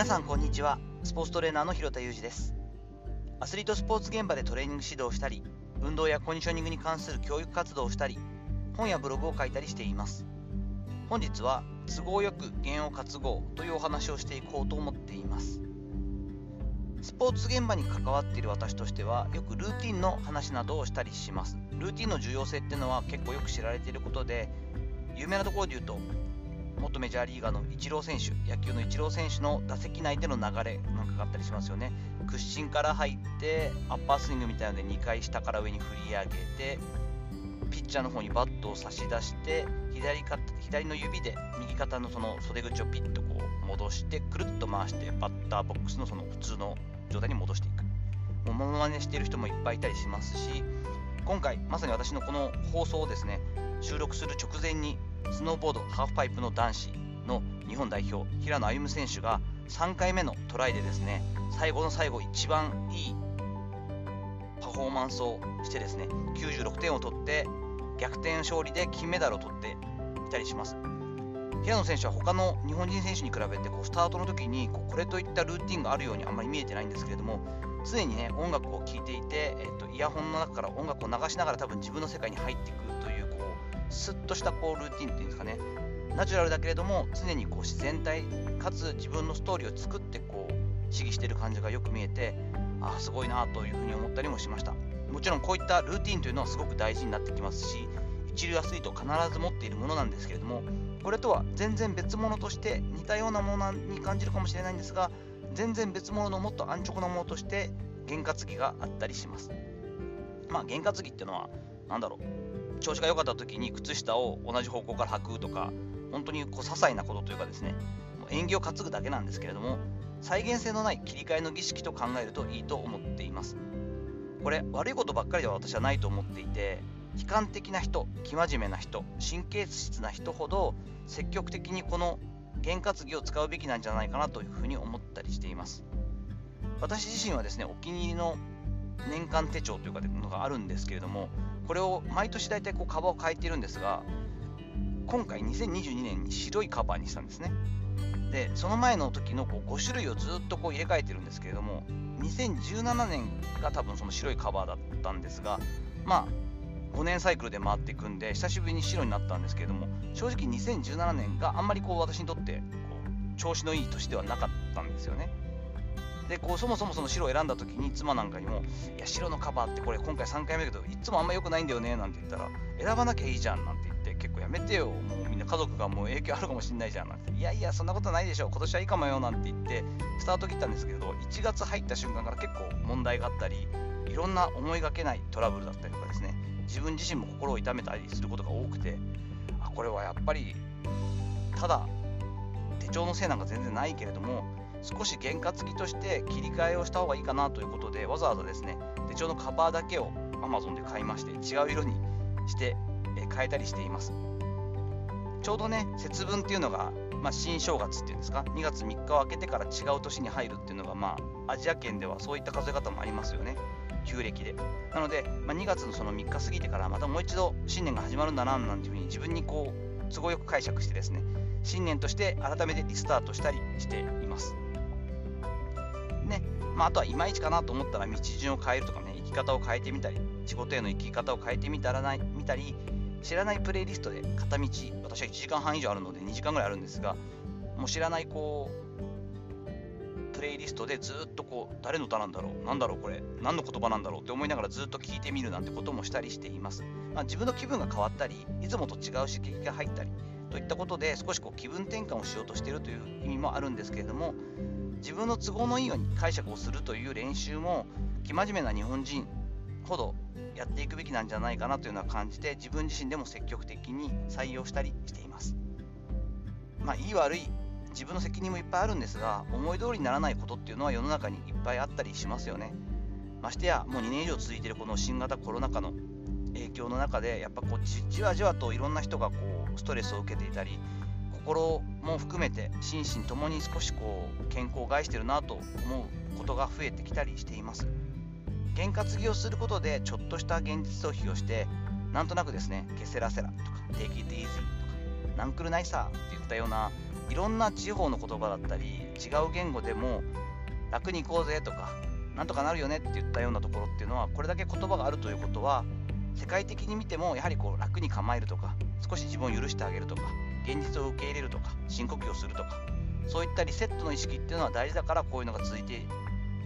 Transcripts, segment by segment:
皆さんこんにちは。スポーツトレーナーの広田裕二です。アスリートスポーツ現場でトレーニング指導をしたり運動やコンディショニングに関する教育活動をしたり本やブログを書いたりしています。本日は都合よく弦を担ごうというお話をしていこうと思っています。スポーツ現場に関わっている私としてはよくルーティンの話などをしたりします。ルーティンの重要性っていうのは結構よく知られていることで有名なところで言うと元メジャーリーガーのイチロー選手、野球のイチロー選手の打席内での流れなんかがあったりしますよね。屈伸から入って、アッパースイングみたいなので2回下から上に振り上げて、ピッチャーの方にバットを差し出して、左か左の指で右肩のその袖口をピッとこう戻して、くるっと回して、バッターボックスのその普通の状態に戻していく。もうモノマネしている人もいっぱいいたりしますし、今回、まさに私のこの放送をですね、収録する直前にスノーボードハーフパイプの男子の日本代表平野歩夢選手が3回目のトライでですね最後の最後一番いいパフォーマンスをしてですね96点を取って逆転勝利で金メダルを取っていたりします。平野選手は他の日本人選手に比べてこうスタートの時にこうこれといったルーティンがあるようにあんまり見えてないんですけれども常にね音楽を聴いていて、えっと、イヤホンの中から音楽を流しながら多分自分の世界に入っていくというこうスッとしたこうルーティンっていうんですかね。ナチュラルだけれども常にこう自然体かつ自分のストーリーを作ってこう試技してる感じがよく見えてああすごいなというふうに思ったりもしました。もちろんこういったルーティンというのはすごく大事になってきますし一流アスリート必ず持っているものなんですけれどもこれとは全然別物として似たようなものに感じるかもしれないんですが全然別物のもっと安直なものとして験担ぎがあったりします。まあ験担ぎっていうのは何だろう。調子が良かった時に靴下を同じ方向から履くとか本当にこう些細なことというかですね縁起を担ぐだけなんですけれども再現性のない切り替えの儀式と考えるといいと思っています。これ悪いことばっかりでは私はないと思っていて悲観的な人生真面目な人神経質な人ほど積極的にこの験担ぎを使うべきなんじゃないかなというふうに思ったりしています。私自身はですねお気に入りの年間手帳というかのがあるんですけれどもこれを毎年大体こうカバーを変えてるんですが今回2022年に白いカバーにしたんですね。でその前の時のこう5種類をずっとこう入れ替えてるんですけれども2017年が多分その白いカバーだったんですがまあ5年サイクルで回っていくんで久しぶりに白になったんですけれども正直2017年があんまりこう私にとってこう調子のいい年ではなかったんですよね。でこうそもそもその白を選んだ時に妻なんかにも「いや白のカバーってこれ今回3回目だけどいつもあんま良くないんだよね」なんて言ったら「選ばなきゃいいじゃん」なんて言って結構やめてよ、もうみんな家族がもう影響あるかもしんないじゃんなんて、いやいや、そんなことないでしょ、今年はいいかもよなんて言って、スタート切ったんですけど、1月入った瞬間から結構問題があったり、いろんな思いがけないトラブルだったりとかですね、自分自身も心を痛めたりすることが多くて、あこれはやっぱり、ただ、手帳のせいなんか全然ないけれども、少し験担ぎとして切り替えをした方がいいかなということで、わざわざですね、手帳のカバーだけを Amazon で買いまして、違う色にして変えたりしています。ちょうどね節分っていうのが、まあ、新正月っていうんですか？2月3日を空けてから違う年に入るっていうのがまあアジア圏ではそういった数え方もありますよね。旧暦で。なので、まあ、2月のその3日過ぎてからまたもう一度新年が始まるんだななんていうふうに自分にこう都合よく解釈してですね新年として改めてリスタートしたりしてまあ、あとはいまいちかなと思ったら道順を変えるとかね生き方を変えてみたり仕事への生き方を変えてみたらない見たり知らないプレイリストで片道私は1時間半以上あるので2時間ぐらいあるんですがもう知らないこうプレイリストでずっとこう誰の歌なんだろうなんだろうこれ何の言葉なんだろうって思いながらずっと聞いてみるなんてこともしたりしています、まあ、自分の気分が変わったりいつもと違う刺激が入ったりといったことで少しこう気分転換をしようとしているという意味もあるんですけれども自分の都合のいいように解釈をするという練習も生真面目な日本人ほどやっていくべきなんじゃないかなというのは感じて自分自身でも積極的に採用したりしています。まあいい悪い自分の責任もいっぱいあるんですが思い通りにならないことっていうのは世の中にいっぱいあったりしますよね。ましてやもう2年以上続いているこの新型コロナ禍の影響の中でやっぱこうじわじわといろんな人がこうストレスを受けていたり心も含めて心身ともに少しこう健康を害してるなと思うことが増えてきたりしています。験担ぎをすることでちょっとした現実逃避をしてなんとなくですねケセラセラとかテイキ it easy とかナンクルナイサーっていったようないろんな地方の言葉だったり違う言語でも楽に行こうぜとかなんとかなるよねって言ったようなところっていうのはこれだけ言葉があるということは世界的に見てもやはりこう楽に構えるとか少し自分を許してあげるとか現実を受け入れるとか深呼吸をするとかそういったリセットの意識っていうのは大事だからこういうのが続いて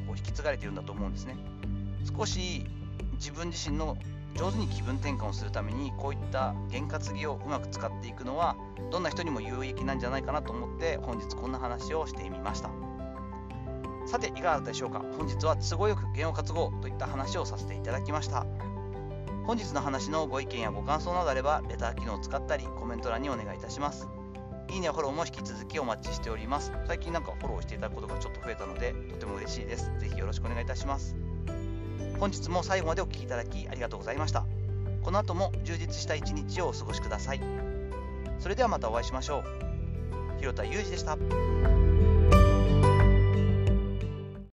こう引き継がれているんだと思うんですね。少し自分自身の上手に気分転換をするためにこういった験担ぎをうまく使っていくのはどんな人にも有益なんじゃないかなと思って本日こんな話をしてみました。さていかがだったでしょうか？本日は都合よく弦を担ごうといった話をさせていただきました。本日の話のご意見やご感想などあればレター機能を使ったりコメント欄にお願いいたします。いいねやフォローも引き続きお待ちしております。最近なんかフォローしていただくことがちょっと増えたのでとても嬉しいです。ぜひよろしくお願いいたします。本日も最後までお聴きいただきありがとうございました。この後も充実した一日をお過ごしください。それではまたお会いしましょう。広田裕二でした。